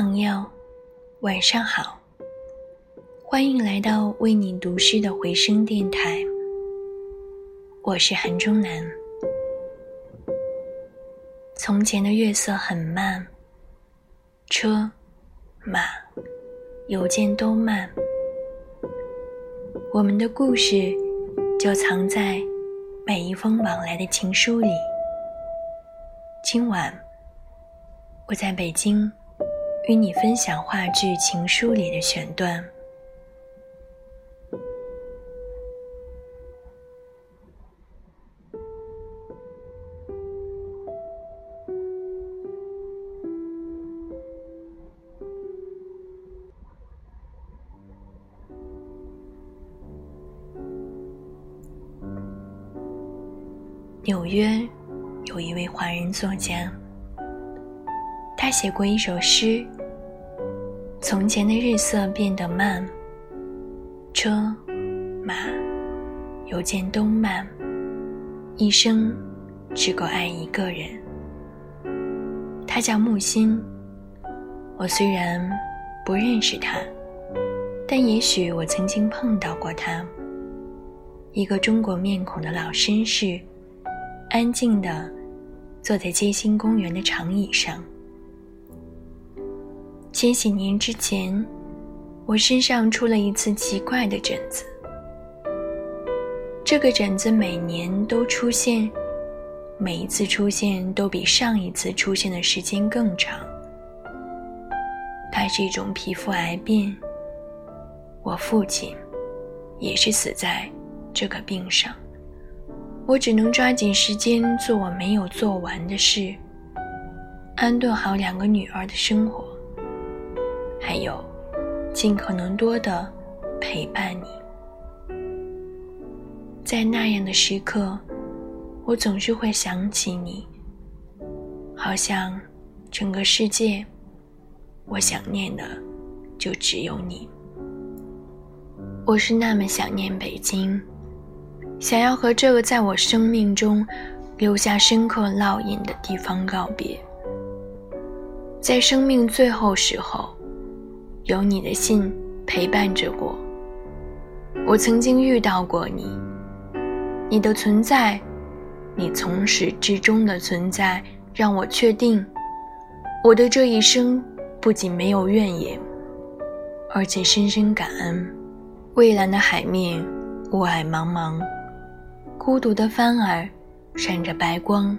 朋友，晚上好，欢迎来到为你读诗的回声电台。我是韩中南。从前的月色很慢，车、马、邮件都慢，我们的故事就藏在每一封往来的情书里。今晚，我在北京。与你分享话剧《情书》里的选段。纽约有一位华人作家，他写过一首诗。从前的日色变得慢，车、马、邮件都慢，一生只够爱一个人。他叫木心，我虽然不认识他，但也许我曾经碰到过他。一个中国面孔的老绅士，安静地坐在街心公园的长椅上。千禧年之前，我身上出了一次奇怪的疹子。这个疹子每年都出现，每一次出现都比上一次出现的时间更长。它是一种皮肤癌变。我父亲也是死在这个病上。我只能抓紧时间做我没有做完的事，安顿好两个女儿的生活。尽可能多的陪伴你。在那样的时刻，我总是会想起你，好像整个世界，我想念的就只有你。我是那么想念北京，想要和这个在我生命中留下深刻烙印的地方告别。在生命最后时候。有你的信陪伴着我，我曾经遇到过你，你的存在，你从始至终的存在，让我确定，我的这一生不仅没有怨言，而且深深感恩。蔚蓝的海面，雾霭茫茫，孤独的帆儿闪着白光，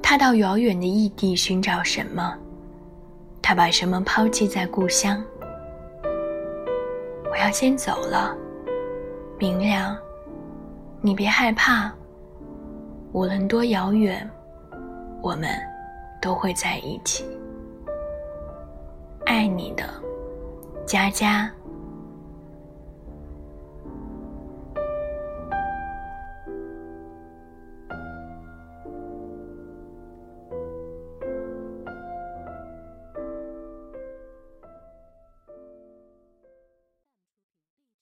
他到遥远的异地寻找什么？他把什么抛弃在故乡？我要先走了，明亮，你别害怕。无论多遥远，我们都会在一起。爱你的，佳佳。